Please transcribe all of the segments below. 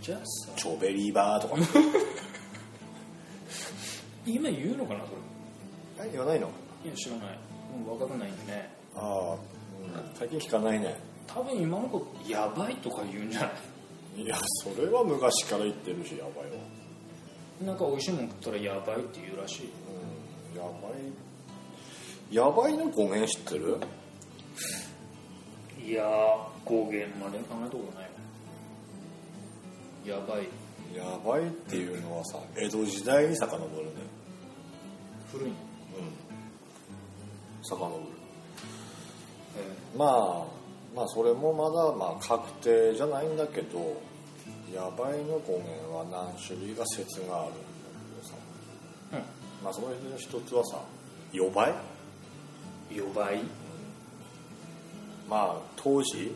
じゃあさチョベリーバーとか今言うのかなそえ言わないのいや知らないもう若くないん。でねああ、うん最近聞かないね多分今の子やばいとか言うんじゃないいやそれは昔から言ってるしやばいわなんか美味しいもん食ったらやばいって言うらしいやばい。やばいの語源知ってる？いやー語源まで考えたことない。わやばい。やばいっていうのはさ江戸時代に遡るね。古いの？うん。遡る。え。まあまあそれもまだまあ確定じゃないんだけどやばいの語源は何種類か説があるまあその一つはさ予売うん予売まあ当時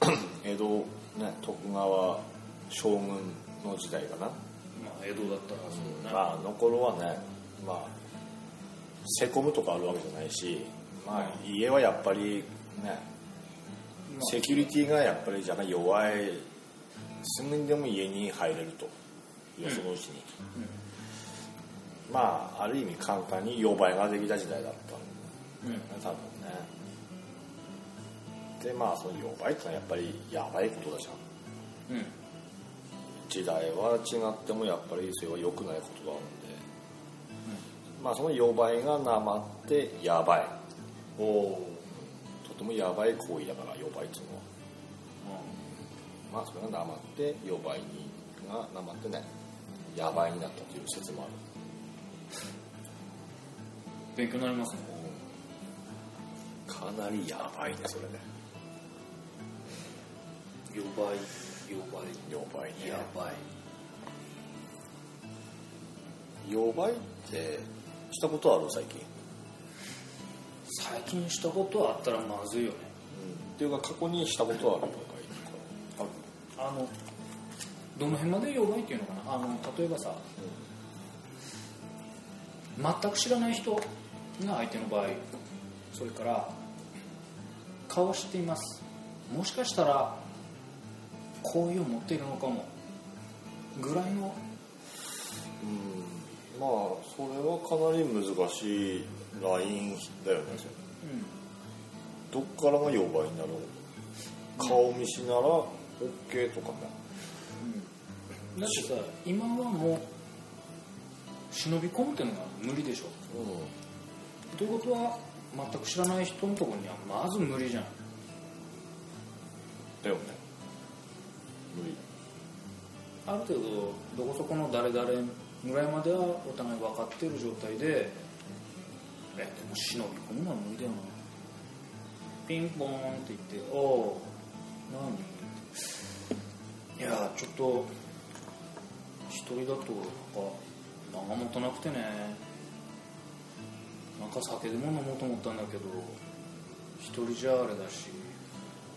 江戸ね徳川将軍の時代かな、まあ江戸だったらそうね、まああの頃はねまあせこむとかあるわけじゃないしまあ家はやっぱりねセキュリティがやっぱりじゃない弱い。すぐにでも家に入れると。よそのうちに、まあある意味簡単に予売ができた時代だったんだよね多分ね。でまあその予売ってのはやっぱりやばいことだじゃん。うん。時代は違ってもやっぱりそれは良くないことがあるんで、まあその予売がなまってやばい。おおとてもやばい行為だから予売っていうのは。まあそれがなまって予売にがなまってねやばいになったという説もある勉強になりますね。かなりやばいねそれね。予売予売予売ね。やばい。予売ってしたことある最近、最近したことはあったらまずいよね。っていうか過去にしたことはあるとかあるあのどの辺まで予売っていうのかな。あの例えばさ、全く知らない人が相手の場合。それから顔を知っています。もしかしたら好意を持っているのかも。ぐらいの。うん。まあそれはかなり難しいラインだよね。どっからが予売になるの顔見しなら OK とかねだってさ今はもう忍び込むっていうのが無理でしょ。うということは全く知らない人のところにはまず無理じゃん。んだよね。無理。ある程度どこそこの誰々ぐらいまではお互い分かってる状態でえでも忍び込むのは無理だよな。ピンポーンって言って「おお何?」いやちょっと一人だとなんか間が持たなくてねなんか酒でも飲もうと思ったんだけど一人じゃあれだし、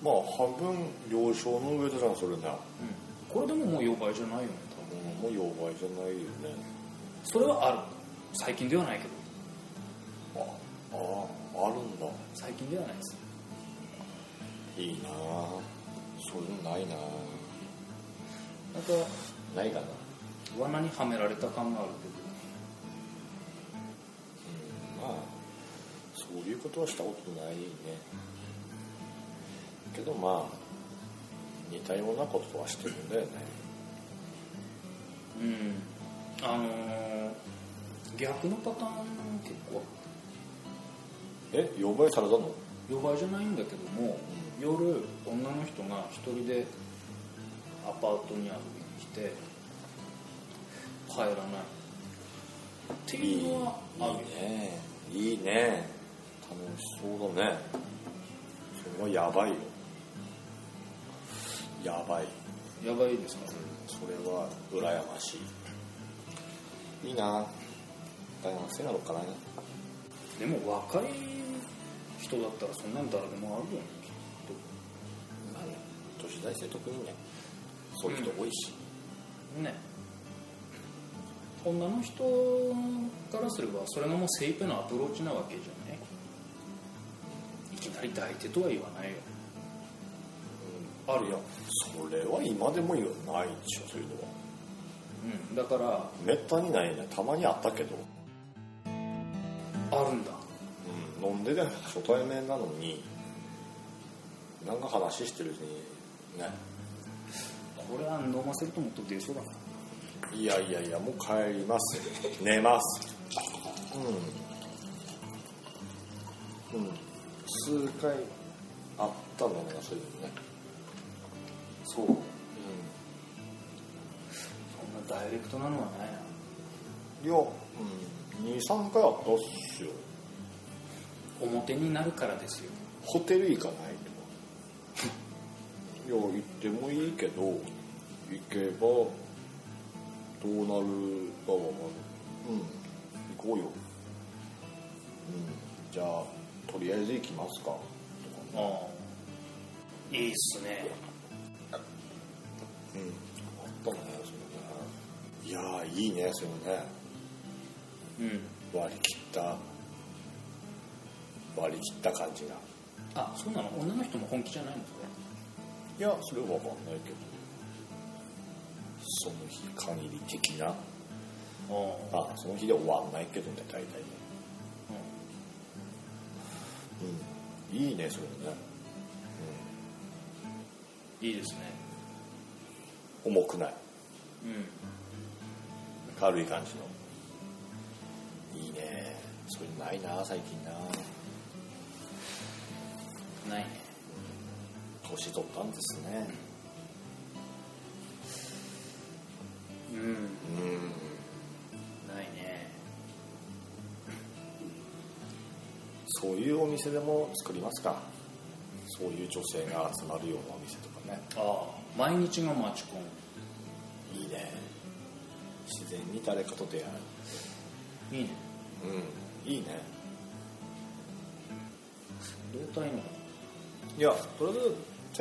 まあ半分了承の上だじゃんそれねうん、これでももう予売じゃないよね多分もう予売じゃないよね。それはある。最近ではないけど。あああるんだ。最近ではないです。いいなあそういうのないななんかないかな。罠にはめられた感があるまそういうことはしたことないね。けどまあ似たようなことはしてるんだよね。うん。あのー逆のパターン結構。え？予売されたの？予売じゃないんだけども夜女の人が一人でアパートに遊びに来て帰らない。っていうのはある。よいいね。いいね楽しそうだね。それはやばいよ。やばい。やばいですか？それは羨ましい。いいな。大学生なのかな。でも若い人だったらそんなん誰でもあるよねきっまあね都市大生特にね。そういう人多いし、とね。女の人からすればそれがもう精一杯のアプローチなわけじゃない？いきなり抱いてとは言わない。よあるよそれは今でも言わないでしょそういうのは。うん。だからめったにないね。たまにあったけど、あるんだ。うん、飲んでで初対面なのになんか話してるうちにね。これは飲ませると思っと出そうだな。いやいやいやもう帰ります。寝ます。うん。うん数回あったのねそういうのね。そう。うそんなダイレクトなのはないなんいや、うん、23回あったっすよ。表になるからですよ。ホテル行かないとか いや行ってもいいけど行けばどうなるかはまるうん。行こうよ。うん。じゃあとりあえず行きますか。ああ。いいっすね。うん。あったねそれね。いやーいいねそれね。うん。割り切った。割り切った感じが。あそうなの？女の人も本気じゃないの？それいやそれは分かんないけど。その日限り的な。ああ。あその日で終わんないけどね大体ねうん。いいねそれね、いいですね。うん、重くない。うん。軽い感じの。いいね。それないな最近な。ないね。年取ったんですね。うん。うんそういうお店でも作りますか？そういう女性が集まるようなお店とかね。ああ毎日がマチコンいいね。自然に誰かと出会いいね。ううん。いいね。どうたいのいやとりあえず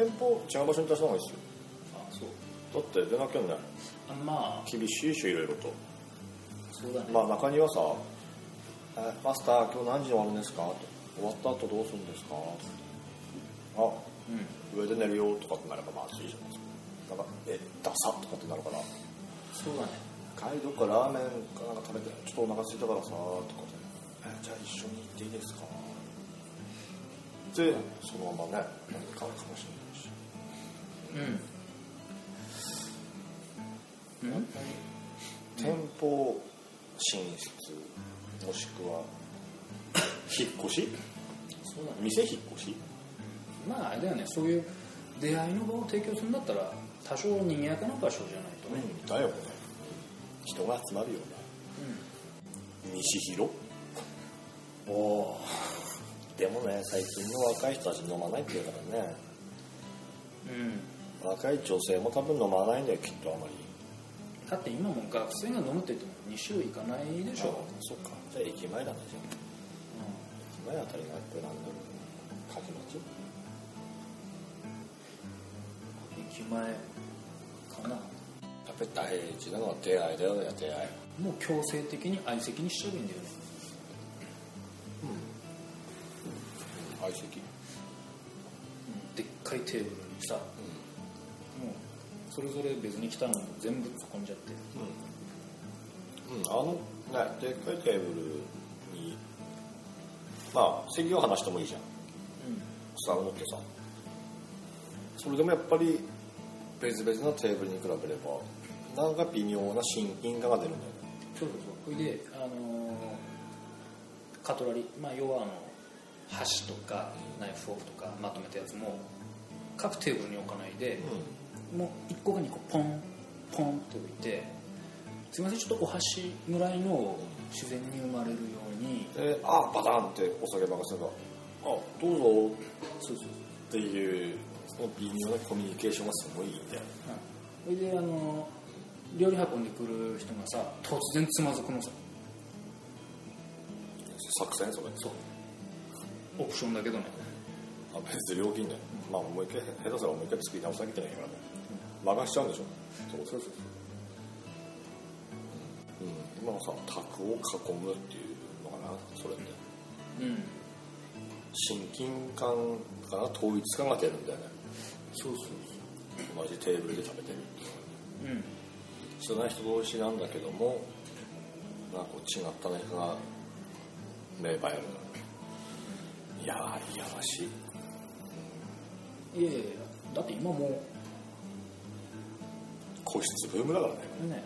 店舗違う場所に出した方がいいですよ。あそう。だって出なきゃね。あまあ。厳しいでしょいろいろと。そうだね、まあ中にはさ「えマスター今日何時に終わるんですか?」と「終わった後どうするんですか?」あうん。上で寝るよ」とかってなればまあいいじゃないです。かなんか「えダサ」とかってなるから。そうだね「帰りどっかラーメンかなんか食べてちょっとお腹空いたからさ」とかで「えじゃあ一緒に行っていいですか?」でそのままね何かあるかもしれないし。うん。うん。店舗進出もしくは 引っ越し？そうだね。店引っ越し？まああれだよね。そういう出会いの場を提供するんだったら多少賑やかな場所じゃないとね。うんだよね。人が集まるよね。西広？おおでもね最近の若い人たち飲まないって言うからね。うん。若い女性も多分飲まないんだよきっとあまり。だって今も学生が飲むって言っても2週いかないでしょ、そっか。じゃあ駅前だねじゃあ駅前あたりがこれなんだろう柿町うん、駅前かな。やっぱり大事なのは出会いだよね出会い。もう強制的に相席にしちゃえばいいん。だよね相席。うん。でっかいテーブルにさもうそれぞれ別に来たのも全部突っ込んじゃって。うん、うん、あのねでっかいテーブルにまあ席を離してもいいじゃん。下を持ってさそれでもやっぱり別々のテーブルに比べればなんか微妙な親近感が出るんだよね。そうそうそう。それであのーカトラリー、まあ、要はあの箸とかナイフフォークとかまとめたやつも各テーブルに置かないで、もう1個か2個ポンポンって置いてすいませんちょっとお箸ぐらいのを自然に生まれるようにであバタンってお酒任せれば「あどうぞ」そうそう。っていうその微妙なコミュニケーションがすごいいいんだよそれであの料理運んでくる人がさ突然つまずくのさ。作戦？それ？そう。オプションだけどね。あ別に料金だよ。まあもう一回下手すらもう一回作り直さなきゃいけないからね。任しちゃうんでしょ。そうそうそうう。ん。今はさ卓を囲むっていうそれってうん。親近感から統一感が出るんだよね。そうそう同じテーブルで食べてるっていう。そううん。知らない人同士なんだけどもなんかこう違った何かが芽生える。いやーいやらしい。いやいやだって今も個室ブームだからね。うね。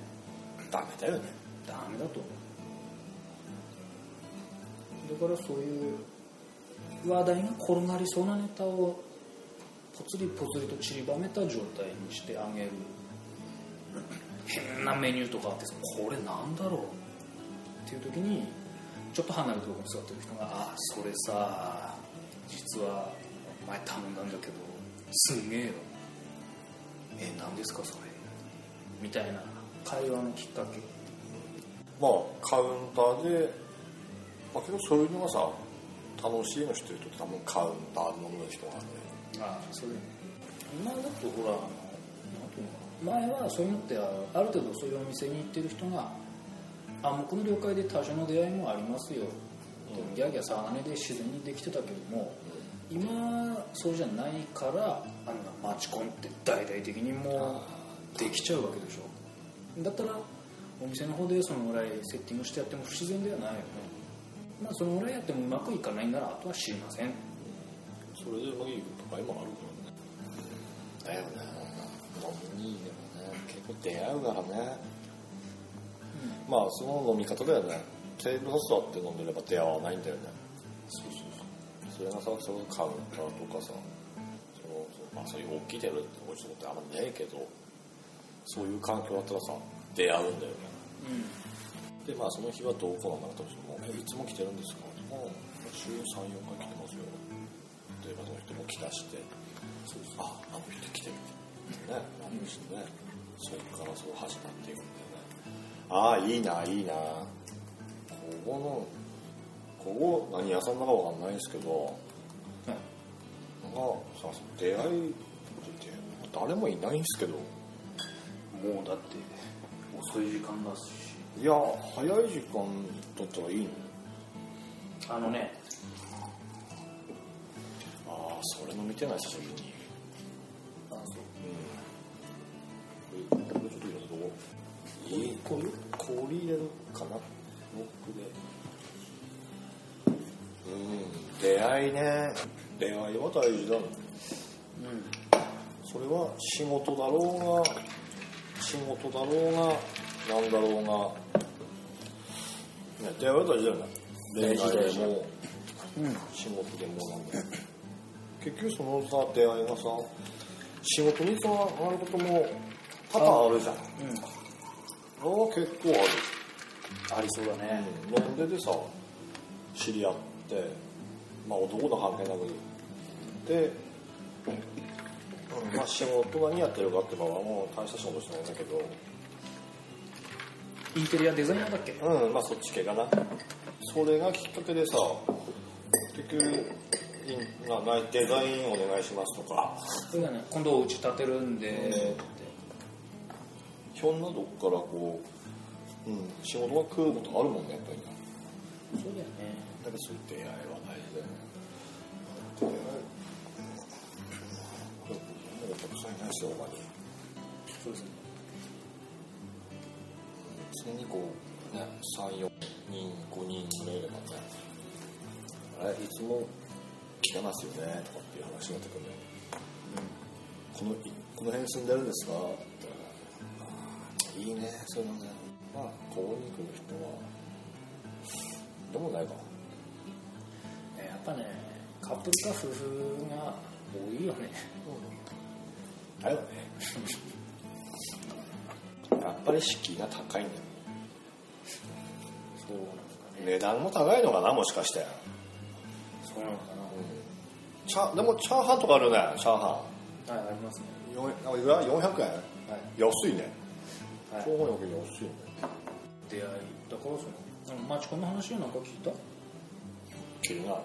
ダメだよね。ダメだとだからそういう話題が転がりそうなネタをぽつりぽつりと散りばめた状態にしてあげる。変なメニューとかあってこれなんだろうっていう時にちょっと離れたところに座ってる人が「あそれさ実は前頼んだんだけどすげえよ。え何ですかそれ」みたいな会話のきっかけ。まあカウンターで、まあ、けどそういうのがさ楽しいの知ってる人って多分カウンターで飲む人がね。ああそれ今だとほら前はそういうのってあある程度そういうお店に行ってる人が暗黙の了解で多少の出会いもありますよ、うん。ギャーギャー騒がねで自然にできてたけども今そうじゃないからあんなマチコンって大々的にもうできちゃうわけでしょ。だったらお店の方でそのぐらいセッティングしてやっても不自然ではないよねまあそのぐらいやってもうまくいかないんならあとは知りません。それでうまくいく場合もあるからね。だよね。飲みにでもね結構出会うからね、まあその飲み方だよね。テーブルに座って飲んでれば出会わないんだよね。そうそうそう。それがさそれこそカウンターとかさそのまあそういう大きいテーブルっておうちのってあんまねえけどそういう環境だったらさ出会うんだよね。うん。でまあその日はどうこうなんだったとしても「えいつも来てるんですか?」もう週34回来てますよ。でまあその人も来だして「ああの人来てる」ってねなるしねそこからそう始まっていくんだよね。ああいいないいな。ここのここ何屋さんだかわかんないんですけどはいまあさ出会いって誰もいないんですけど。もうだって遅い時間だしいや早い時間だったらいいの。あのね。ああそれ飲みてない久しぶりに。あそう。うん。これこれちょっと入れたとこいいこういう氷入れるかなロックでうん。出会いね出会いは大事だねうん。それは仕事だろうが仕事だろうがなんだろうが、ね、出会いは大事だよね。恋愛でもうん仕事でもなんだ結局そのさ出会いがさ仕事につながることも多々あるじゃん。あうん。あ結構ある。ありそうだね。飲ん。でてさ知り合ってまあ男の関係なく。で、うんまあ、仕事何やってるかってばはもう大した仕事してないんだけどインテリアデザイナーだっけ？うんまあそっち系かな。それがきっかけでさ結局いななデザインお願いしますとか。それだね。今度お家建てるんで。ってひょんなとこからこう、うん、仕事が来ることあるもんねやっぱりねそうだよね。だからそういう出会いは大事だよね。出会いたくさんいないですよ他にそうですね常にこうね34人5人ぐらいいればね。あれいつも来てますよねとかっていう話になってくるん。だよこのいこの辺住んでるんですか？っていいねそういうのね。まあここに来る人は。でもないか。ねやっぱねカップルか夫婦が多いよね。だよね。やっぱり敷居が高いんだよそうなんかね。値段も高いのかなもしかして。そうなのかチャでもチャーハンとかあるねチャーハなはいありますね。ンよいくら？400円？はい。安いね。はい。チャーハンより安いね。出会いだからそのマチコンの話はなんか聞いた？気になる。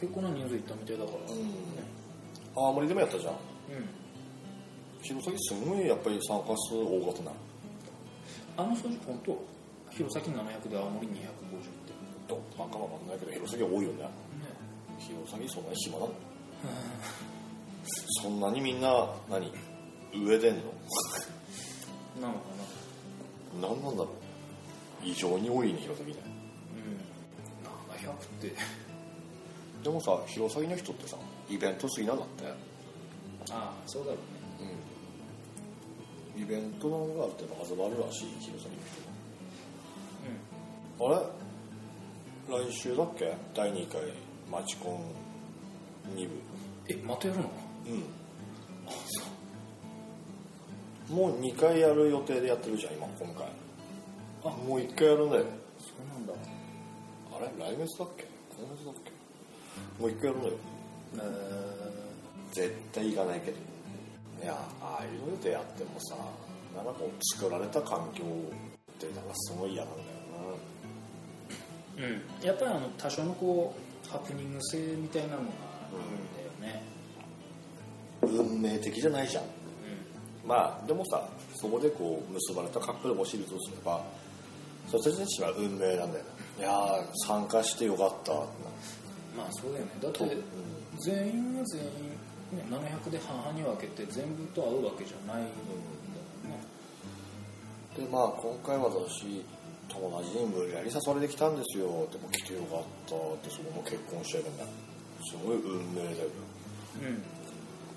結構な人数いったみたいだから。ね。青森でもやったじゃん。うん。弘前すごいやっぱり参加数多かったなあの数字本当弘前700で青森250ってどバカわかんないけど弘前多いよね。ね。弘前そんなに暇なの？そんなにみんな何？上でんの？なのかな。何なんだろう？異常に多いね弘前ねうん。700って。でもさ弘前の人ってさイベント好きなんだってああそうだろうね。うんイベントのがあって始まるらしい弘前の人はあれ？来週だっけ？第2回マチコン2部。えまたやるの？うん。もう2回やる予定でやってるじゃん今今回。あ。もう1回やるんだよ。そうなんだ。あれ？来月だっけ？今月だっけ？もう1回やるんだよ。え絶対行かないけどいやああいうのでやってもさなんかこう作られた環境ってなんかすごい嫌なんだよーうん。やっぱりあの多少のこうハプニング性みたいなのがあるんだよね。な運命的じゃないじゃん。まあでもさそこでこう結ばれたカップルもしいるとすればそれたちは運命なんだよないやー参加してよかった。まあそうだよね。だっとて全員が全員、ね、700で半々に分けて全部と会うわけじゃないんだもんね。でまあ今回私友達に無理やり誘われてきたんですよ。でも来てよかったってそこも結婚しちゃえばねすごい運命だよ。うん。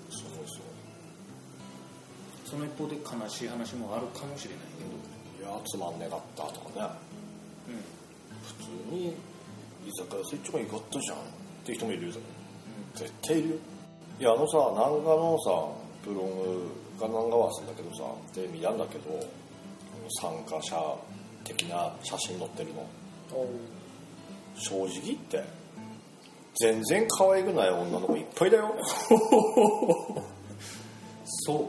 すごいすその一方で悲しい話もあるかもしれないけど。ごいいやつまんねかったとかね。普通に居酒屋スイッチもよかったじゃんっていう人もいるよ。絶対いるよいやあのさ南賀のさブログが南賀はすんだけどさで見たんだけど参加者的な写真載ってるの。正直言って全然可愛くない女の子いっぱいだよ。そう。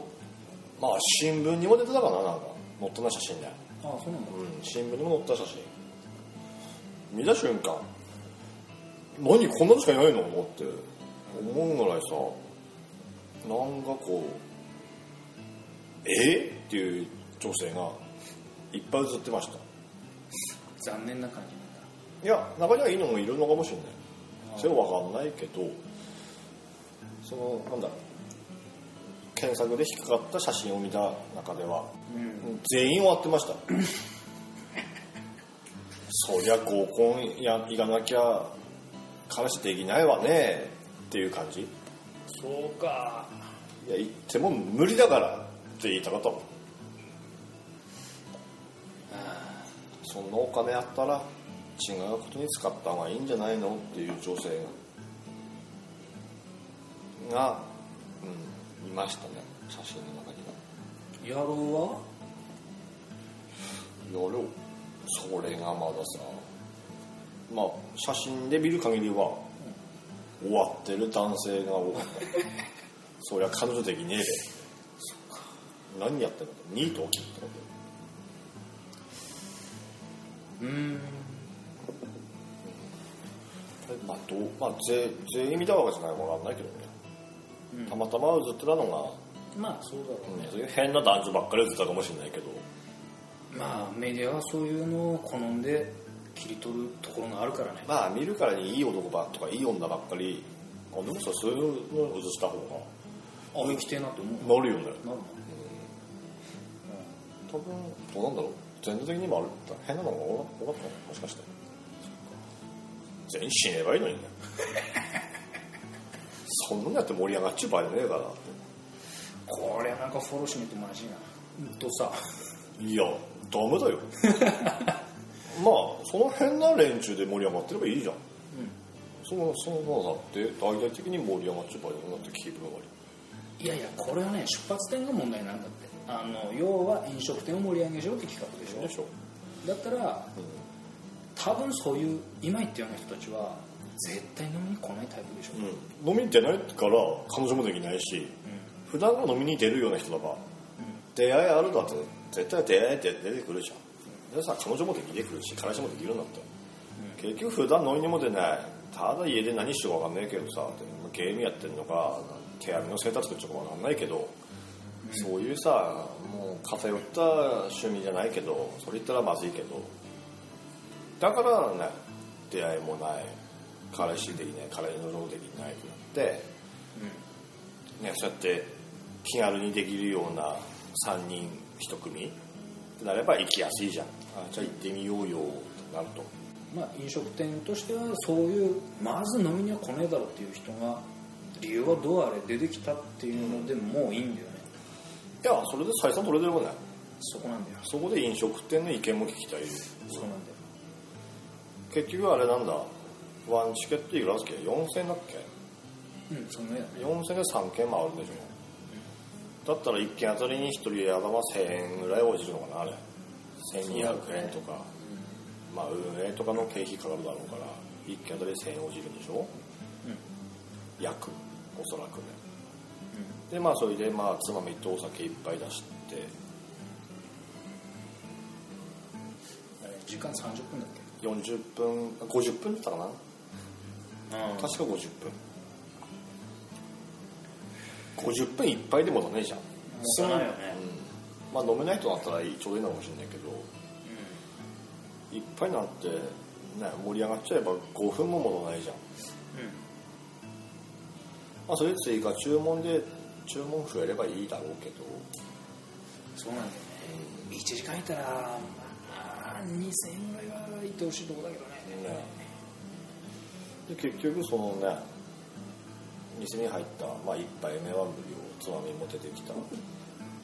まあ新聞にも出てたかななんか。載ってない写真ね。ああそうなんだ。うん新聞にも載った写真。見た瞬間何こんなのしかいないのって思うぐらいさなんかこうえ？っていう女性がいっぱい写ってました。残念な感じいや中にはいいのもいるのかもしれない。それは分かんないけどそのなんだ検索で引っかかった写真を見た中ではうん。全員終わってました。そりゃ合コンや行かなきゃ彼氏できないわねっていう感じ？いそうか。や行っても無理だからって言いたかったもん。あそんなお金あったら違うことに使った方がいいんじゃないの？っていう女性が。が、うん、いましたね。写真の中には。あ野郎は？やろうそれがまださ。まあ写真で見る限りは終わってる男性が多かったそりゃ彼女できねえで。何やってんの？ニート起きってこうん。とまあどうまあ全全員見たわけじゃないかわかんないけどね、うん。たまたま映ってたのが、まあそうだろうね。そういう変な男女ばっかり映ってたかもしれないけど。まあメディアはそういうのを好んで切り取るところがあるからね。まあ見るからにいい男ばとかいい女ばっかりあでもさそういうの映した方あ生きてえなって思う。がなるよね。なるの多分どうなんだろう。全体的にもある。変なのが多かった。のもしかして。全員死ねばいいのにね。そんなのやって盛り上がっちゅう場合じゃねえからこれはなんかフォローしないとマジな。うん。とさ。いやダメだよ まあその変な連中で盛り上がってればいいじゃん。そのそのだって大々的に盛り上がっちゃう場合じゃなくて気分が悪いいやいやこれはね出発点が問題なんだって。あの要は飲食店を盛り上げしろって企画でしょ。でしょ、だったら多分そういう今言ったような人たちは絶対飲みに来ないタイプでしょ、うん、飲みに出ないから彼女もできないし普段が飲みに出るような人だから出会いあるだって絶対出会いって出てくるじゃんでさ彼女もできてくるし彼氏もできるんだって、結局普段飲みにも出ない。ただ家で何してるか分かんないけどさゲームやってるのか手紙のセーター作っちゃうか分かんないけどそういうさもう偏った趣味じゃないけどそれ言ったらまずいけどだからね出会いもない。彼氏できない。彼女できないってなって、ね、そうやって気軽にできるような3人1組ってなれば行きやすいじゃんあじゃあ行ってみようよってなると。まあ飲食店としてはそういうまず飲みには来ねえだろうっていう人が理由はどうあれ出てきたっていうのでもういいんだよね。いやそれで採算取れてるもんねそこなんだよ。そこで飲食店の意見も聞きたい。そうなんだよ。結局あれなんだ。ワンチケットいくらだっけ？4000だっけ？うんその上だね4000で3件回るでしょ。だったら1件あたりに1人やばま1000円ぐらい落ちるのかなあれ1200円とか、まあ運営とかの経費かかるだろうから1件あたり1000円落ちるでしょ？うん。約おそらくね。でまあそれでまあつまみとお酒いっぱい出して。時間30分だっ40分50分だったかな？け確か50分。50分いっぱいでもダメじゃん。もたないよね。うんまあ飲めない人だったらいいちょうどいいのかもしれないけどいっぱいになって、ね、盛り上がっちゃえば5分も戻らないじゃん、まあ、それで追加注文で注文増えればいいだろうけど。そうなんだよね。1時間いたらまあ2000円ぐらいはいってほしいとこだけどね。ね。で結局そのね店に入った、まあ、1杯目は無料つまみも出てきた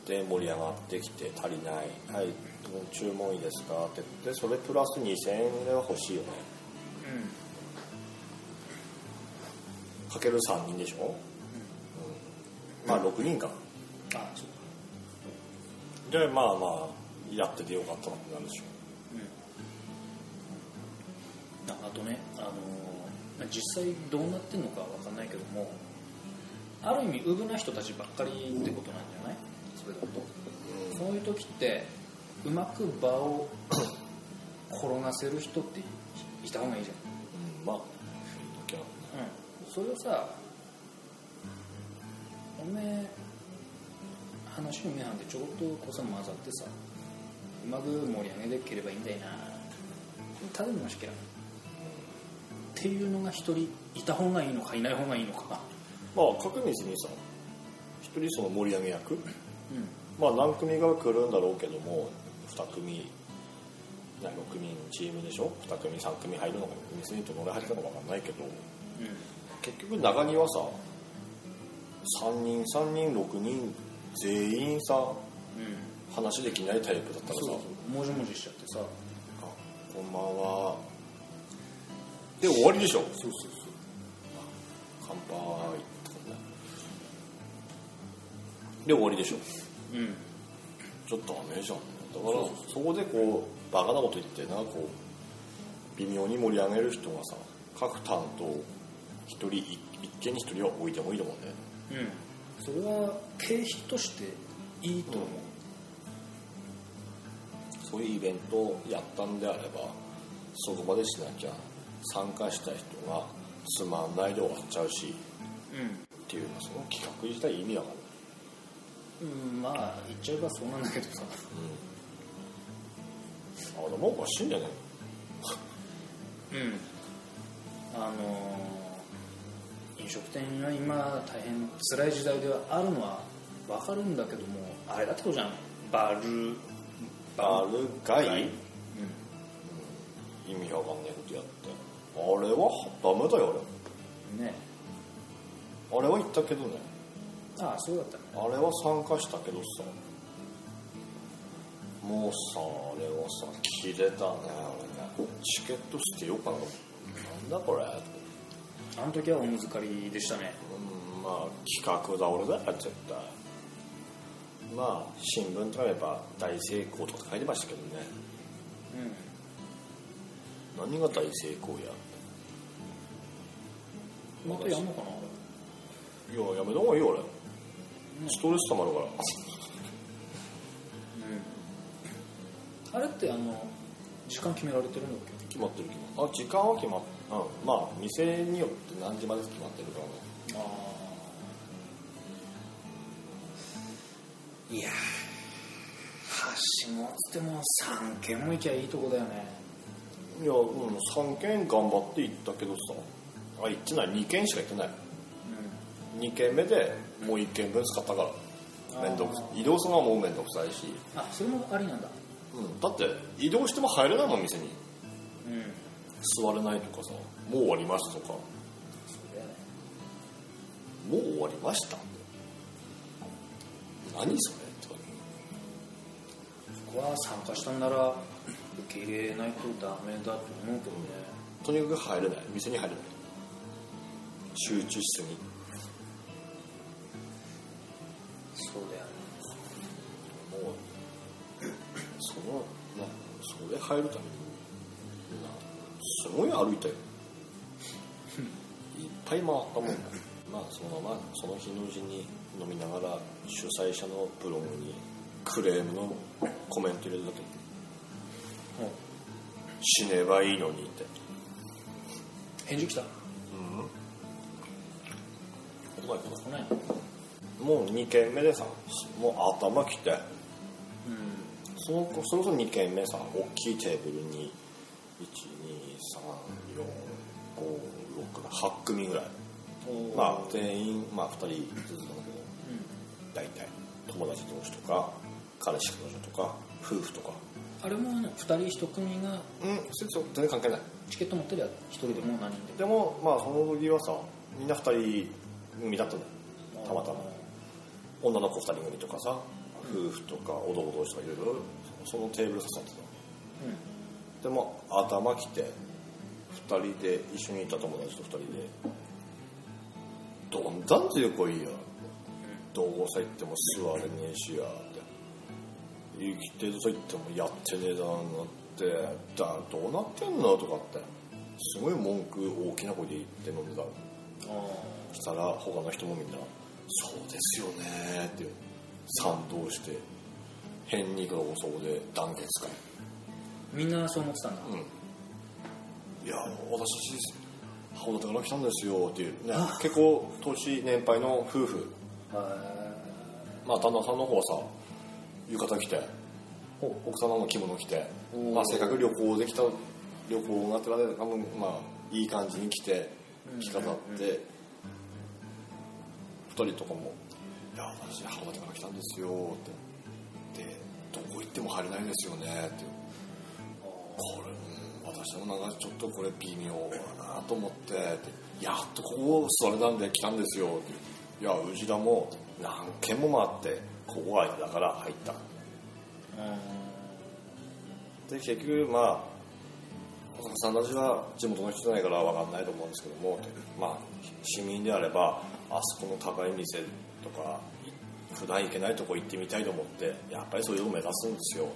で盛り上がってきて足りない「はい注文いいですか?」って言ってそれプラス2000円は欲しいよね。かける3人でしょ、うん。まあ6人か。うんあそうでまあまあやっててよかったなってなるでしょああとね、あのー実際どうなってんのかわかんないけどもある意味ウブな人たちばっかりってことなんじゃない？それだとそういう時ってうまく場を転がせる人っていた方がいいじゃん。うん。まあいい時はうん、それをさおめえ話の目半でちょこっとこさ混ざってさうまく盛り上げできればいいんだよな。ただの話けらっていうのが一人いた方がいいのかいない方がいいのか。まあ各店にさ一人その盛り上げ役。うんまあ何組が来るんだろうけども2組な6人チームでしょ？2組3組入るのか店にどのぐらい入るかも分かんないけど結局中にはさ3人3人6人全員さうん。うん話できないタイプだったらさ。そうそう。もじもじしちゃってさ「あこんばんは」で終わりでしょ？そうそう乾杯。とかねで終わりでしょ。そううん。ちょっとダメじゃんだからそこでこうバカなこと言ってなこう微妙に盛り上げる人がさ各担当一人一一軒に一人は置いてもいいと思うんだよね。うん。それは経費としていいと思う、そういうイベントをやったんであればそこまでしなきゃ参加した人がつまんないで終わっちゃうし。っていうのはその企画自体意味わかんないうん、うん、まあ言っちゃえばそうなんだけどさ。あでもおかしいんじゃないうん。あのー飲食店が今大変辛い時代ではあるのは分かるんだけどもあれだってことじゃん。バルバルガイ、うん。意味わかんないことやって。あれはダメだよねあれ。あれは言ったけどね。ああそうだった。ねあれは参加したけどさ。もうさあれはさ切れたね。俺ねチケット捨てようかなと思って。なんだこれあの時はおむずかりでしたねうんまあ企画だ俺だよ絶対。まあ新聞とかやっぱ大成功とか書いてましたけどね。うん何が大成功やまたやんのかないややめた方がいいよ俺ストレス溜まるからあれってあの時間決められてるんだっけ決まってる決まってる。あ時間は決まっうんまあ店によって何時まで決まってるからね。あいやー。橋本ってもう3軒も行きゃいいとこだよね。いや、うん、3軒頑張って行ったけどさ。あ行ってない。2軒しか行ってない2軒目でもう1軒分使ったから。面倒くさい。移動するのはもう面倒くさいし、あそれもありなんだ。うん、だって移動しても入れないもん店に。うん。座れないとかさもう終わりましたとか。そうだよね。もう終わりました何それとかここは参加したんなら受け入れないとダメだと思うけどね。とにかく入れない。店に入れない。集中しすぎそうだよねもうそのなそれ入るためになすごい歩いたよいっぱい回ったもんだまあそのままその日のうちに飲みながら主催者のブログにクレームのコメント入れるだけ。死ねばいいのにって返事来たうん。来ないか来ないなもう2軒目でさもう頭きて。うん。そのそろそろ2軒目さ大きいテーブルに1234567 8組ぐらい。まあ全員、まあ、2人ずつなんだけど大体友達同士とか彼氏彼女とか夫婦とか。あれもね2人1組がうんそ全然関係ない。チケット持ってりゃ1人でも何人でも。でもまあその時はさみんな2人組だったのよ。たまたま女の子2人組とかさ夫婦とか男同士とかいろいろそのテーブル刺さってた。でも頭きて2人で一緒にいた友達と2人でどんだん強こいやどこさ行っても座れねえしやって。生きてると言ってもやってねえだなんて。だどうなってんのとかって。すごい文句大きな声で言って飲んでたしたら他の人もみんな「そうですよね」って賛同して。変にこそこで団結会。ーみんなそう思ってたんだ。うん。いや私たち函館から来たんですよ。っていう、ね、結構年年配の夫婦。はまあ旦那さんの方はさ浴衣着てほ奥様も着物着てまあ、せっかく旅行できた旅行がてらで多分まあいい感じに着て着飾って、二人とかも「いや私函館から来たんですよ」ってでどこ行っても入れないんですよね。ってこれ、うん、私もなんかちょっとこれ微妙だなと思って。ってやっとここ座れたんで来たんですよ。っていやうちらも何軒も回ってここがだから入った。で結局まあ小坂さんたちは地元の人じゃないから分かんないと思うんですけどもまあ市民であればあそこの高い店とか普段行けないとこ行ってみたいと思ってやっぱりそういうのを目指すんですよっ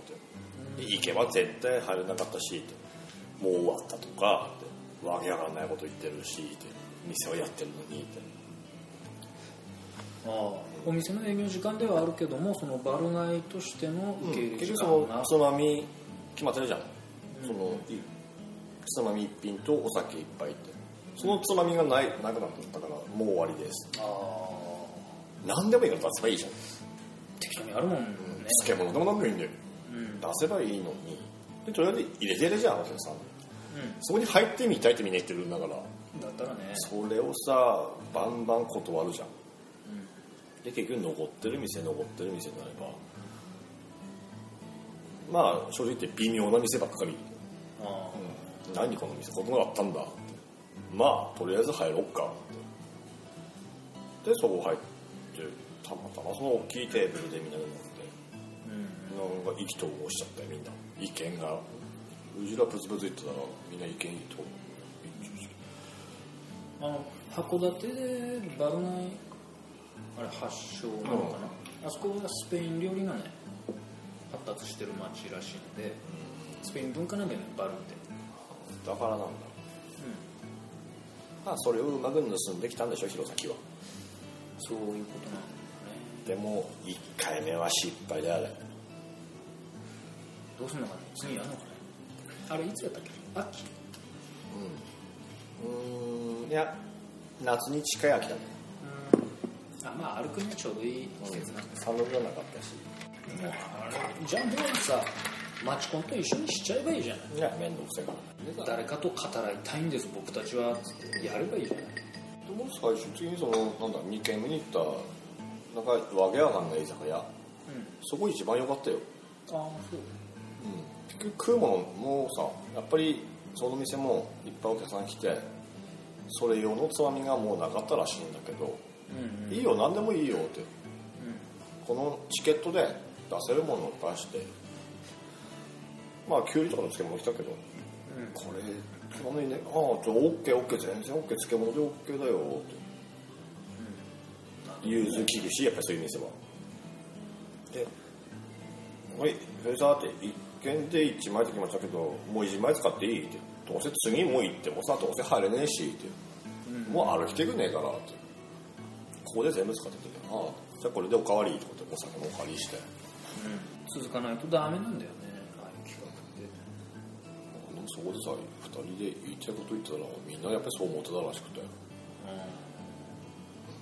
て。で行けば絶対入れなかったしもう終わったとかって。わけわかんないこと言ってるしって。店をやってるのにって。ああお店の営業時間ではあるけどもそのバルナイとしての受け入れ時間が、そのつまみ決まってるじゃん、そのいつまみ一品とお酒一杯ってそのつまみがないなくなったからもう終わりです。ああ何でもいいから出せばいいじゃん、適当にあるもんね、漬物でも何でもいいんだようん。出せばいいのに。でとりあえず入れてるじゃんお客さん。うそこに入ってみたいってみんな言ってるんだから。ん、だったらね。それをさバンバン断るじゃん。で結局残ってる店残ってる店になれば。まあ正直言って微妙な店ばっかり。あうん。何この店こんなのあったんだまあとりあえず入ろっか。ってでそこ入ってたまたまその大きいテーブルでみんなで飲んであうんなんか意気投合しちゃったよみんな。意見がうちらブツブツ言ってたらみんな意見と一致してあの函館でバルナイあれ発祥なのかな、あそこがスペイン料理がね発達してる町らしいのでスペイン文化なんだよねバルって。だからなんだまあそれをうまく盗んできたんでしょ弘前は。そういうことなんでも1回目は失敗であれどうすんのかね次やるのかねあれいつやったっけ？秋。うん。うーん。いや夏に近い秋だね。あまあ歩くにはちょうどいい季節なんです寒くはなかったし。じゃあもうさマチコンと一緒にしちゃえばいいじゃないいや面倒くさいから誰かと語らいたいんです。僕たちはやればいいじゃない。でも最終的にそのなんだ2軒目に行ったなんかわけわかんない居酒屋。うん。そこ一番良かったよ、ああそう。結局食うものもさやっぱりその店もいっぱいお客さん来てそれ用のつまみがもうなかったらしいんだけど、うんうん。いいよ何でもいいよって。うこのチケットで出せるものを出して。まあきゅうりとかの漬物来たけど。んうんこれそんなにねああじゃあ OKOK 全然 OK 漬物で OK だよって融通きるしやっぱりそういう店はで「はい。それさ」って一軒で1枚できましたけどもう1枚使っていいって。どうせ次もう行ってもさどうせ入れねえしって。うん。もう歩きてくねえからって。ここで全部使ってて。ああ。じゃあこれでおかわりってことでお酒もお借りして。うん。続かないとダメなんだよねそこでさ2人で言いたいこと言ってたらみんなやっぱりそう思ってたらしくて。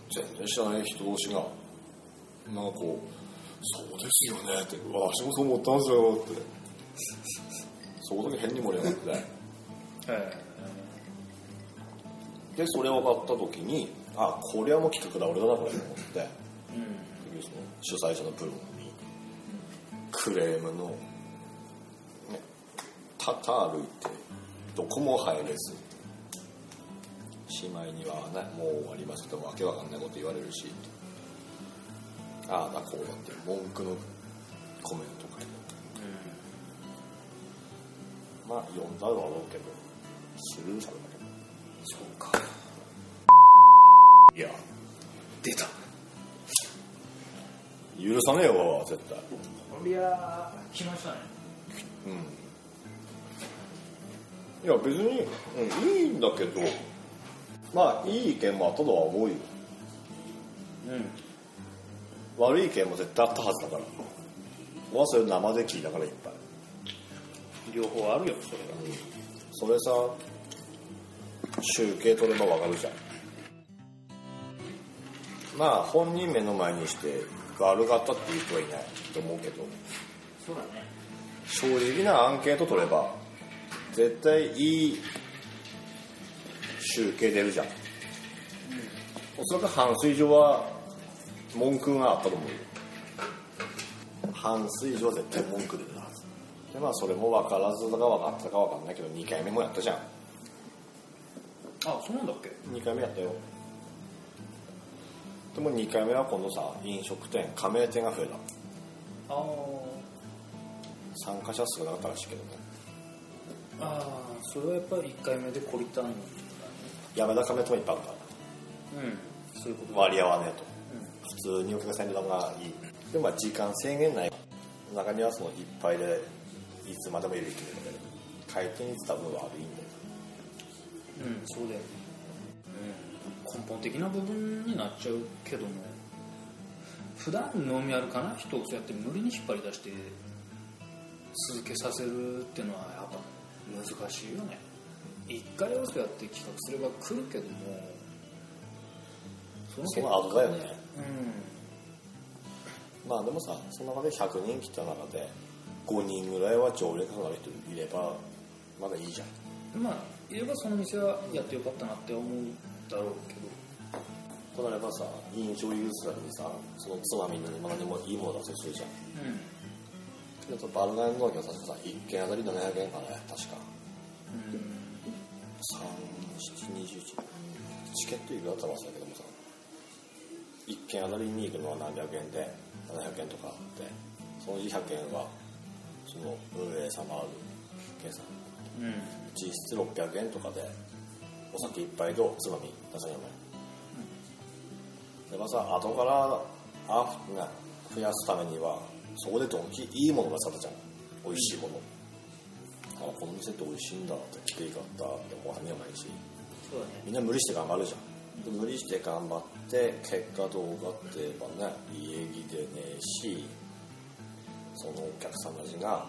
全然知らない人同士がなんかこう「そうですよね」って「私もそう思ったんですよ」って。そこだけ変に盛り上がってえでそれを分かった時にあこれはもう企画だ俺だなこれと思って。えうん。主催者のプロに。クレームの、ね、たた歩いてどこも入れず。しまいにはねもう終わりますけどわけわかんないこと言われるし。ああだこうやって文句のコメント書いてまあ読んだだろうけどスルーされたけどそうか。いや出た。許さねえよ絶対。いやー来ましたね。うんいや別に、うん、いいんだけどまあいい意見もあったとは思うよ。うん。悪い意見も絶対あったはずだから。まあそれ生で聞いたからいっぱい。両方あるよそれそれさ集計取ればわかるじゃん。まあ本人目の前にして悪かったっていう人はいないと思うけど。そうだね。正直なアンケート取れば絶対いい集計出るじゃん、おそらく半数以上は文句があったと思うよ。半数以上は絶対文句出るはず。でまあそれも分からずだか分かったか分かんないけど2回目もやったじゃん。あそうなんだっけ？2回目やったよ。でも2回目は今度さ飲食店加盟店が増えた。あ参加者数がなかったらしいけどねあああそれはやっぱり1回目で懲りたんだねやめた加盟店もいっぱいあるか。うん。そういうことら割り合わねえと。う普通にお客さんにのがいい。でもまあ時間制限ない。中にはそのいっぱいでいつまでもいる人もいるんだけど回転率多分悪いんだよ。ん、うん、そうだよね、うん、根本的な部分になっちゃうけども。普段飲み歩かな？い人をそうやって無理に引っ張り出して続けさせるっていうのはやっぱ難しいよね。一回はそうやって企画すれば来るけどもそその後だよね。うまあでもさその中で100人来た中で5人ぐらいは常連客になる人いればまだいいじゃん。んまあ言えばその店はやってよかったなって思うだろうけど。となればさ飲酒を許すためにさそのつまみにも何もいいもの出せするじゃん。うんけどバルナイの時は確かさ1軒あたり700円かね確か。3721チケットいくらだったか忘れたけどもさ1軒あたりに行くのは何百円で700円とかあってそのうち100円はその運営様ある計算。うん。実質600円とかでお酒一杯とつまみ出さないでもさ後からあな増やすためにはそこでドンキいいものがさったじゃん。美味しいもの、あこの店って美味しいんだって来ていいかったって思わないないしそうだね。みんな無理して頑張るじゃん。で無理して頑張って結果どうかって言えばね家着でねえしそのお客さんたちが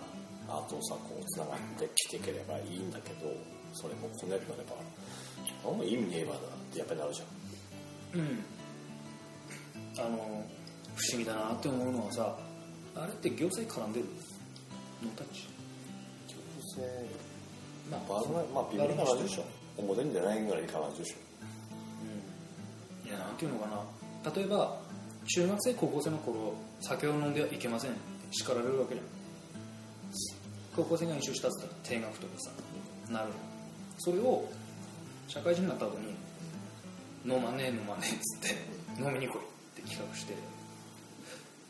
あとさこうつながって来てければいいんだけどそれも来なくなればあんま意味ねえわなってやっぱりなるじゃん。うん。あの不思議だなって思うのはさあれって行政絡んでるノータッチまあバルまあ微妙な感じでしょ。表に出ないぐらいに感じでしょ。いやなんていうのかな。例えば中学生高校生の頃酒を飲んではいけませんって叱られるわけじゃん。高校生が飲酒したっつったら定額とかさなるそれを社会人になった後に飲まねえ飲まねえっつって飲みに来いって企画して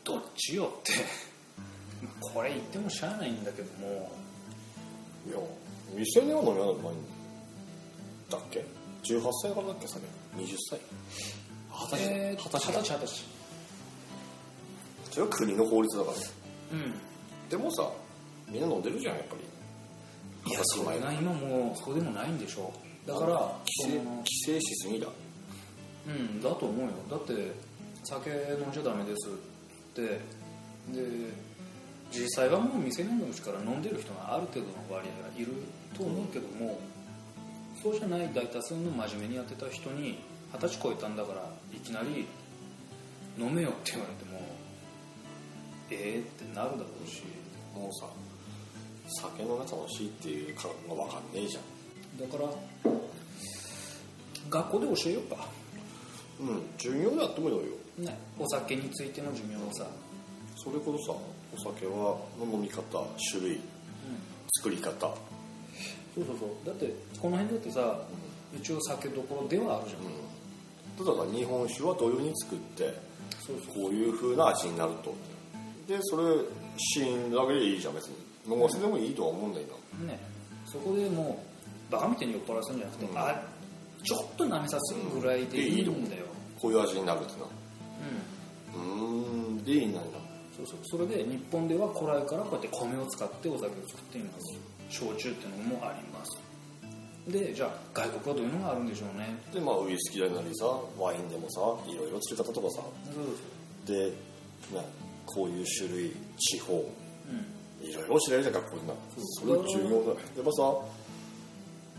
どっちよって。これ言ってもしゃあないんだけども。いや未成年は飲みはうまいんだっけ？18歳からだっけ？酒20歳。二十歳。えー二十歳だ二十歳。それは国の法律だから。うん。でもさみんな飲んでるじゃんやっぱり。いやそれが今もうそうでもないんでしょだから規制規制しすぎだ。うんだと思うよ。だって酒飲んじゃダメです。ってで実際はもう未成年のうちから飲んでる人がある程度の割合がいると思うけども、そうじゃない大多数の真面目にやってた人に二十歳超えたんだからいきなり飲めよって言われてもええってなるだろうし。もうさ酒飲んが楽しいっていう感が分かんねえじゃん。だから学校で教えようか。うん授業でやってもいいのよね。お酒についての授業をさ。それこそさお酒はの飲み方種類作り方。そうそうそう。だってこの辺だってさ一応酒どころではあるじゃん、例えば日本酒はどういうふうに作ってそうそうこういう風な味になると。でそれ試飲だけでいいじゃん別に。飲ませてもいいとは思うんだよね。そこでもうバカみたいに酔っ払わせるんじゃなくて、うん。あちょっと舐めさせるぐらいでいいんだよ、こういう味になるってなうん。うーん。でいいんだ。よそうそう。それで日本では古来からこうやって米を使ってお酒を作っています。焼酎っていうのもあります。でじゃあ外国はどういうのがあるんでしょうね。でまあウイスキーなりさワインでもさいろいろ作り方とかさ。で、ね、こういう種類地方。うん。いろいろ知られるじゃん学校でな。それ重要。だよやっぱさ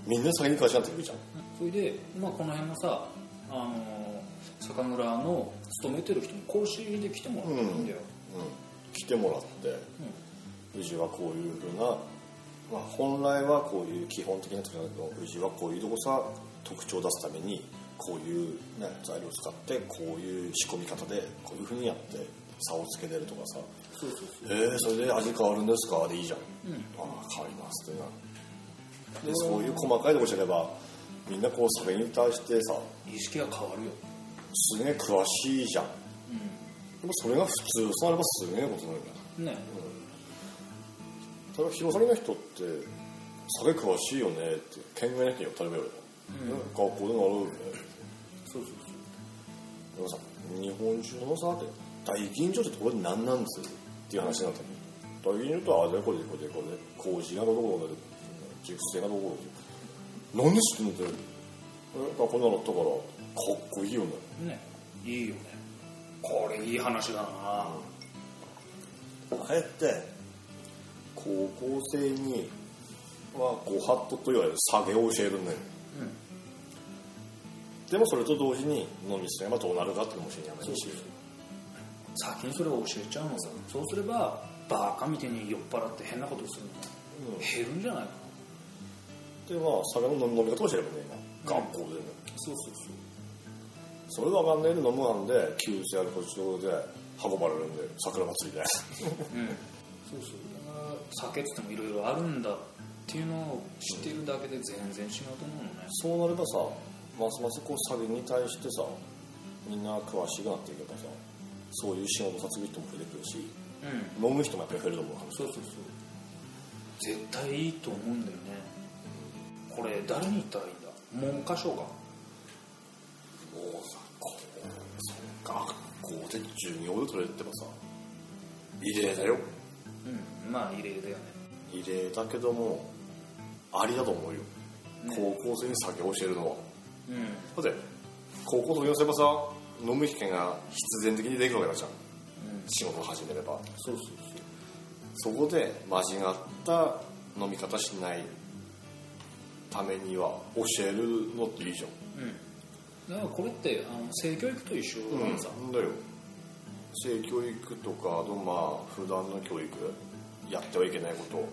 みんな酒に詳しくなってくるじゃん。それで、まあ、この辺のさあの酒蔵の勤めてる人に講師で来てもらっていいんだよ、うん、来てもらって、うちはこういうふうな、まあ、本来はこういう基本的な特徴だけどうちはこういうとこさ特徴を出すためにこういう、ね、材料を使ってこういう仕込み方でこういうふうにやって差をつけてるとかさ。そうそう「えー、それで味変わるんですか?」でいいじゃん。そう、うん、「ああ変わります」ってな。でそういう細かいとこ知ればみんなこうそれに対してさ意識が変わるよ、すげえ詳しいじゃん。でもそれが普通そうなればすげえことになるんだうん、ねただ弘前の人って酒詳しいよねって県外の人に当たり前よ、うん。学校で習うよねそうそうでもさ日本酒のさ大吟醸ってところで何なんですっていう話になった。の大吟醸とはあれこれでこれでこれで麹がどこどこで熟成がどこどこでなんで知ってんのって。え学校で習ったから。かっこいいよね。ね。いいよね。これいい話だな。あえて高校生にはご法度と言われる酒を教えるんだよ。うん。でもそれと同時に飲みすればどうなるかっていうのも教えやめるし先にそれを教えちゃうのさ。そうすればバカみたいに酔っ払って変なことするの。うん。減るんじゃないかな。でまあ酒の飲み方を教えればねうん学校でね、そうそうそうそれがわかんないで飲むなんで急性アルコール症で運ばれるんで桜祭りでうん。そうそう。酒っつってもいろいろあるんだっていうのを知っているだけで全然違うと思うのね。そうなればさますますこう酒に対してさみんな詳しくなっていけばさそういう仕事さつぐ人も増えてくるしうん。飲む人もやっぱり増えると思うそうそうそう。絶対いいと思うんだよね。これ誰に言ったらいいんだ？文科省がもうさこうそう学校で授業で取れるってばさ異例だよ。うん。まあ異例だよね。異例だけどもありだと思うよ、ね。高校生に酒を教えるのは。うん。だって高校卒業すればさ飲む機会が必然的にできるわけだじゃんうん。仕事を始めれば。そうそうそこで間違った飲み方しないためには教えるのっていいじゃん。そううんだからこれってあの性教育と一緒？うんでさ、なんだよ。性教育とかあとまあ普段の教育？やってはいけないこと、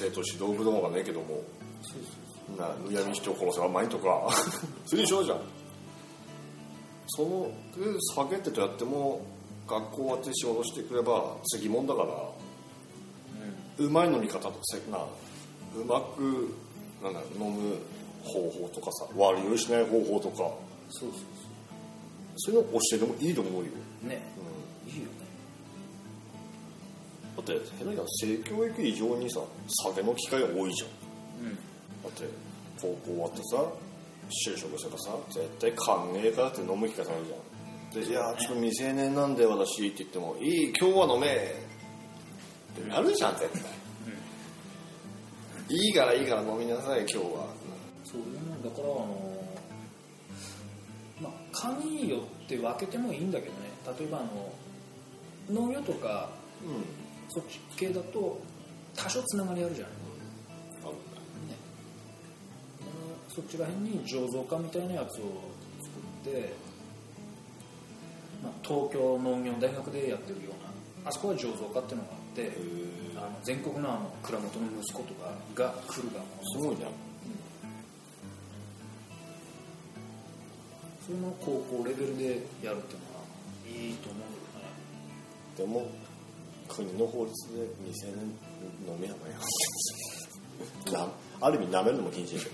生徒指導部の方がねえけども。そうそうなむやみに人を殺せば前とか。それ一緒じゃん。そので酒ってとやっても学校終わって仕事してくれば次もんだから。うまい飲み方とせなうまくなんだ飲む方法とかさ悪酔いしない方法とかそうそうそう。いうの教えてもいいと思うよ、そうね。うん。いいよね。だって変な言い方性教育以上にさ酒の機会多いじゃん。うん。だって高校終わってさ就職したらさ絶対歓迎からって飲む機会されるじゃん。で「いやちょっと未成年なんで私」って言っても「いい今日は飲め」ってやるじゃん絶対、いいからいいから飲みなさい今日は。そういうのだからあのまあ勘いいよって分けてもいいんだけどね。例えばあの農業とかうん。そっち系だと多少つながりあるじゃん。ねああのそっちら辺に醸造家みたいなやつを作って、まあ、東京農業大学でやってるようなあそこは醸造家っていうのがあってへあの全国のあの蔵元の息子とかが来る学校すごいねそれの高校レベルでやるっていうのはいいと思うでも国の法律で未成年飲めやばいよなある意味舐めるのも禁止でしょ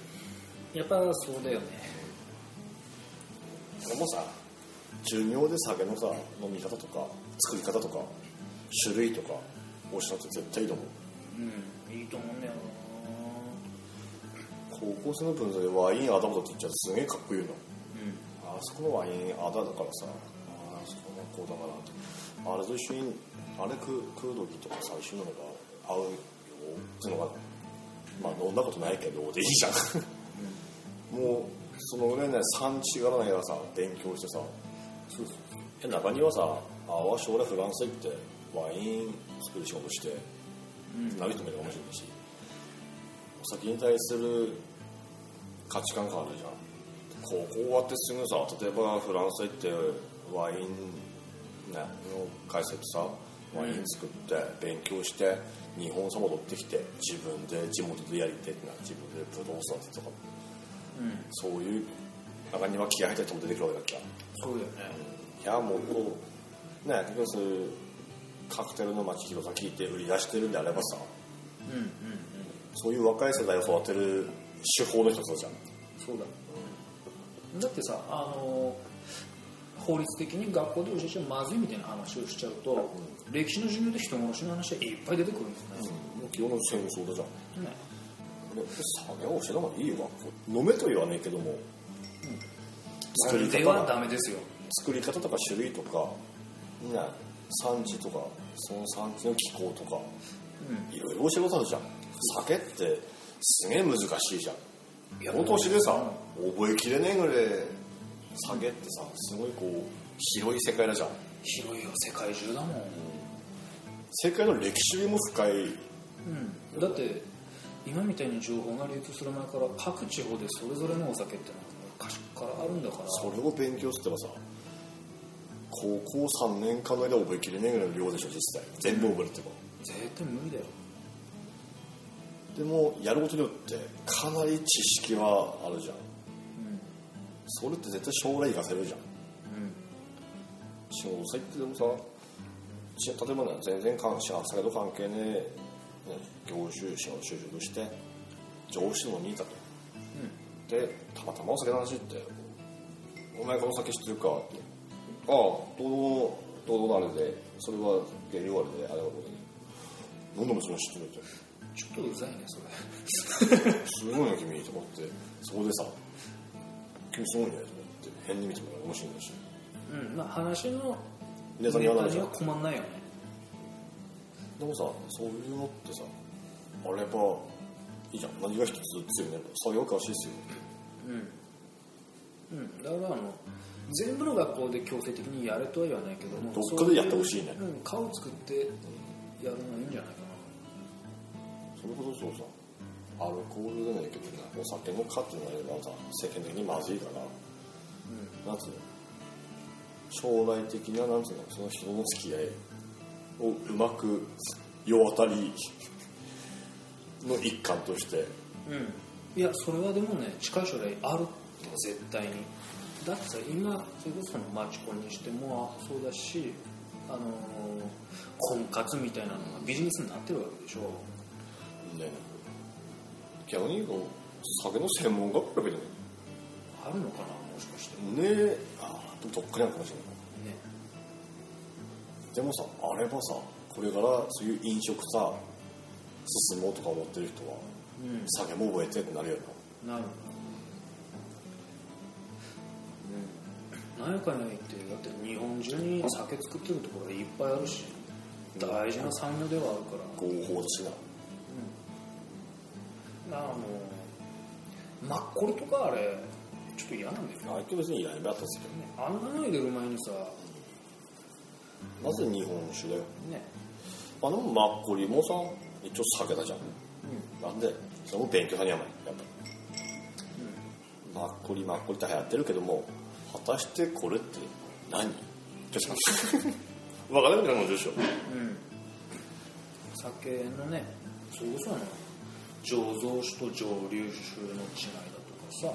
けどねやっぱそうだよね。でもさ授業で酒のさ飲み方とか作り方とか種類とか教えって絶対いいと思ううんいいと思うんだよ高校生の分際でワインアダムだって言っちゃうとすげえかっこいいのな。あそこのワインアダだからさ。ああそこのこうだからあれと一緒にあれ食う食う時とか最初のが合うよっていうのがまあ飲んだことないけどでいいじゃん。もうそのぐらいね産地がらないからさ勉強してさそうそうえ中にはさあわ将来フランス行ってワイン作る仕事してうん。なる人もいるかもしれないしお酒に対する価値観があるじゃん高校終わってすぐさ例えばフランス行ってワイン、ね、の会社でさワイン作って勉強して日本さ戻ってきて自分で地元でやりてえってな自分でブドウ育てとか。うん。そういう中には気合入ってる人も出てくるわけだっけ？そうだよね。いやもうこうね結局そういうカクテルの街広さ聞いて売り出してるんであればさ。うんうんうん。そういう若い世代を育てる手法の一つじゃん。そうだだってさあの法律的に学校で教えちゃまずいみたいな話をしちゃうと、歴史の授業で人殺しの話はいっぱい出てくるんですね、もう基本の戦争だじゃん。ね。で酒を教えた方がいいよ学校飲めとは言わないけども、作りで方が。はダメですよ。作り方とか種類とかね。産地とかその産地の気候とか。うん。いろいろ教えることあるじゃん。酒ってすげえ難しいじゃんいやこの年でさ。覚えきれねえぐらい酒ってさすごいこう広い世界だじゃん。広いよ世界中だもん、世界の歴史も深い。うん、だって今みたいに情報が流通する前から各地方でそれぞれのお酒ってのは昔からあるんだから。それを勉強してもさ高校3年間の間覚えきれねえぐらいの量でしょ実際。全部覚えるってば絶対無理だよでもやることによってかなり知識はあるじゃん。うんそれって絶対将来活かせるじゃん。うん。仕事先ってでもさし例えばね全然関係酒と関係ねえ、ね、業種仕事就職して上司のにいたと。でたまたまお酒の話って「お前この酒知ってるか?」って「ああどうどうどうのあれで。それは原料あれであれはこれで。飲んだもそれ知ってる」ってちょっとうざいねそれ「すごいな君」と思って。そこでさ「君すごいね」と思って変に見てもらう面白いし。うんまあ話のネタにはなるじゃん。は困んないよね。でもさそういうのってさあればいいじゃん。何が一つ強いね作業詳しいですよ。うん、うん、だからあの全部の学校で強制的にやれとは言わないけどもどっかでやってほしいね。そうううん、顔を作ってやるのがいいんじゃない？かそれこそそうさ。アルコールじゃないけどねお酒の価っていうのがあればさ世間的にまずいから。なうん。なんつうの？将来的ななんつうの？その人の付き合いをうまく世渡りの一環として。うん。いやそれはでもね近い将来あるって絶対に。だってさ今それこそのマチコンにしてもそうだしあのー婚活みたいなのがビジネスになってるわけでしょね。逆に言うと酒の専門学校だけどねあるのかなもしかして。ね。あでもどっかにあるかもしれない。ね。でもさあればさこれからそういう飲食さ進もうとか思ってる人はうん。酒も覚えてってなるよな。なる何やかんや言ってだって日本中に酒作ってるところいっぱいあるし大事な産業ではあるから。合法だしなあのマッコリとかあれちょっと嫌なんだよね。あれって別にいらないだったんですけどね。あんなの入れる前にさまず日本酒だよ。ね。あのマッコリもさ一応酒だじゃん。なんでそれも勉強さに甘いやっぱり。マッコリマッコリって流行ってるけども果たしてこれって何？ってさ分からなくなるもんでしょ。うん、うん、酒のねそれこそあの醸造酒と蒸留酒の違いだとかさ、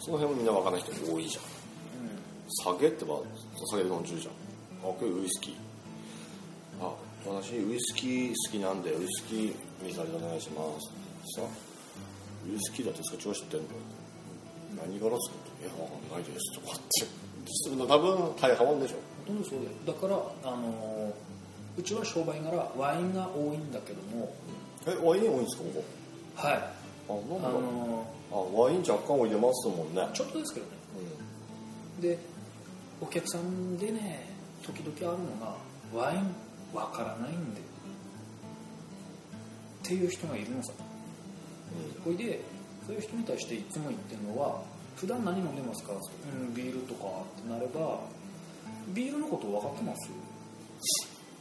その辺もみんな分からない人多いじゃん。酒ってば酒で飲んじゅうじゃん。あこれウイスキー。あ私ウイスキー好きなんでウイスキー水ありお願いします。さ。ウイスキーだってそっちは知ってんの？何から作っていや分かんないですとかって。多分大半でしょ。ほとんどそうだよ。だからあのうちは商売柄ワインが多いんだけどもえワイン多いんですかこはい。あこあなんだのあワイン若干置いてますもんね。ちょっとですけどね。でお客さんでね時々あるのがワインわからないんで。っていう人がいるのさ。ほいでそういう人に対していつも言ってるのは普段何飲んでますか?」うんビールとか」ってなれば「ビールのこと分かってます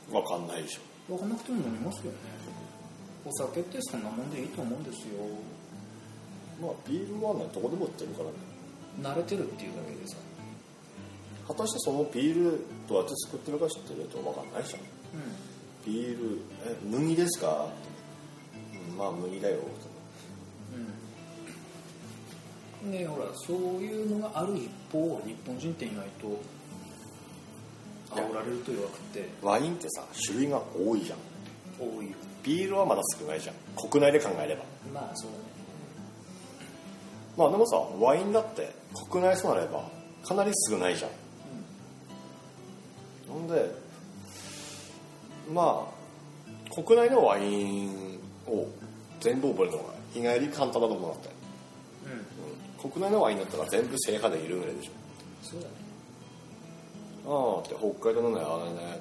うん分かんないでしょ。分かんなくても飲みますよねお酒ってそんなもんでいいと思うんですよ。まあビールはねどこでも売ってるからね。慣れてるっていうだけでさ。果たしてそのビールどうやって作ってるか知ってると分かんないじゃん。うビールえ麦ですか？うんまあ麦だよ。んうん。でほらそういうのがある一方日本人って意外と煽られると弱くてワインってさ種類が多いじゃん。多いよビールはまだ少ないじゃん。国内で考えれば。まあそうだね。まあでもさワインだって国内となればかなり少ないじゃん。ほんでまあ国内のワインを全部覚えるのが意外に簡単だと思うんだって、うん、うん、うん、国内のワインだったら全部制覇できるぐらいでしそうだね。ょああって北海道のねあれね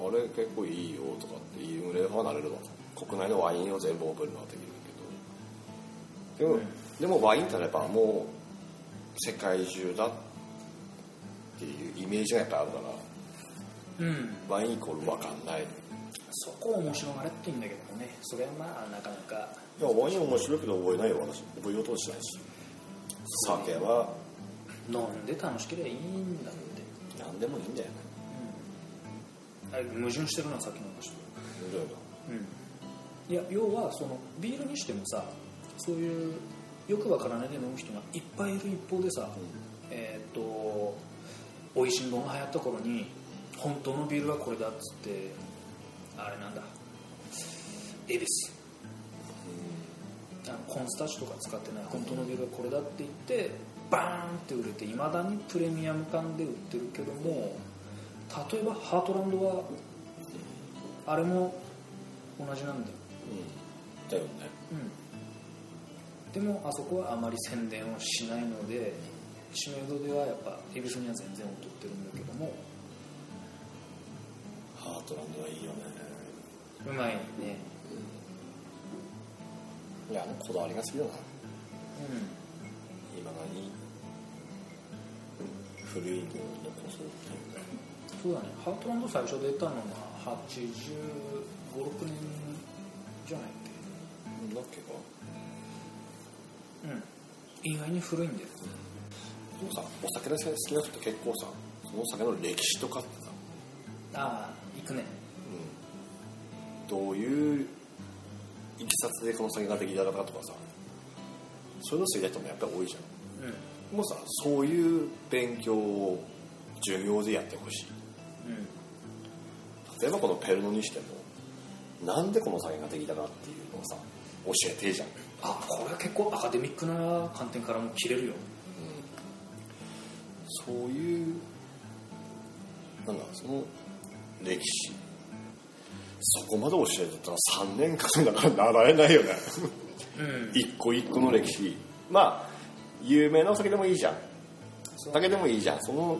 あれ結構いいよとかっていうぐらいはなれるわ国内のワインを全部覚えるのはできるけど。でも、うん。でもワインってなればもう世界中だっていうイメージがやっぱあるからうん。ワインイコール分かんない。そこを面白がれって言うんだけどもね。それはまあなかなか。いやワイン面白いけど覚えないよ私。覚えようとしないし。酒は。飲んで楽しければいいんだって、何でもいいんだよね。うん、あれ矛盾してるなさっきの話といろいろうん。いや要はそのビールにしてもさそういうよくわからないで飲む人がいっぱいいる一方でさ、えーっとおいしんぼが流行った頃に本当のビールはこれだっつってあれなんだ。恵比寿。あのコーンスタッシュとか使ってない本当のビールはこれだって言ってバーンって売れていまだにプレミアム感で売ってるけども例えばハートランドはあれも同じなんだよ。うん。だよね。うん、でもあそこはあまり宣伝をしないので知名度ではやっぱ恵比寿には全然劣ってるんだけども。ハートランドはいいよね。うまいね。いやあのこだわりが好きだな。う今がに古いのを残そうっていうそうだね。ハートランド最初出たのが856年じゃないっだっけ？かけうん。意外に古いんだよ。でもさお酒の好きな人って結構さそのお酒の歴史とかってさ、ああ行くね。うん、どういういきさつでこの酒ができたのかとかさ。そういうの知りたい人もやっぱり多いじゃん。うん。もうさそういう勉強を授業でやってほしい。うん例えばこのペルノにしてもなんでこの酒ができたかっていうのをさ教えてじゃん、あこれは結構アカデミックな観点からも切れるよ。そういうなんだその歴史。そこまで教えてたら3年間だから習えないよね。うん。一個一個の歴史。まあ有名なお酒でもいいじゃん。酒でもいいじゃん。その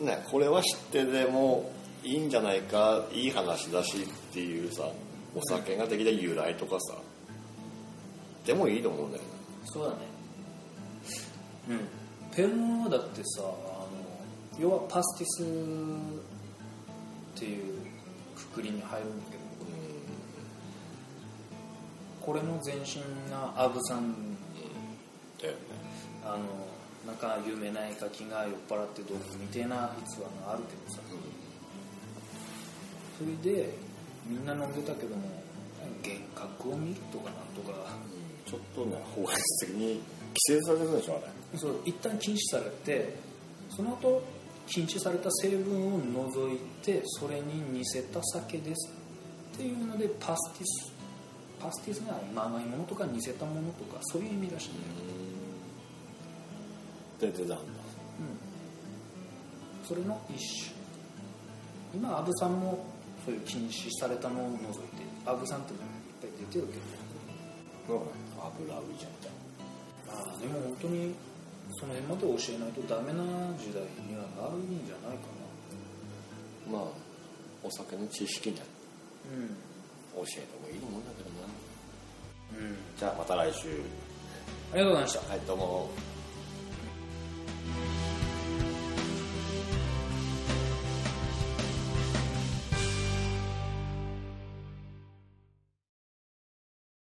ねこれは知ってでもいいんじゃないかいい話だしっていうさお酒ができた由来とかさ。でもいいと思うんだよね。そうだね。うん。ペルノはだってさあの要はパスティスっていうくくりに入るんだけどこれの前身がアブさんだよね。あのなんか有名な絵描きが酔っ払ってどうみたいな逸話があるけどさそれでみんな飲んでたけども幻覚を見るとかなんとかちょっとね法律的に規制されてるでしょあれそう一旦禁止されてその後禁止された成分を除いてそれに似せた酒ですっていうのでパスティスパスティスが今甘いものとか似せたものとかそういう意味らしいんだよ、で出たんだ。うん、それの一種。今アブさんもそういう禁止されたのを除いてアブさんっていっぱい出てるけど。油浮いちゃったまあでも本当にその辺まで教えないとダメな時代にはなるんじゃないかな。まあお酒の知識にはうん。教えてもいいと思うんだけどな。うん。じゃあまた来週。ありがとうございました。はいどうも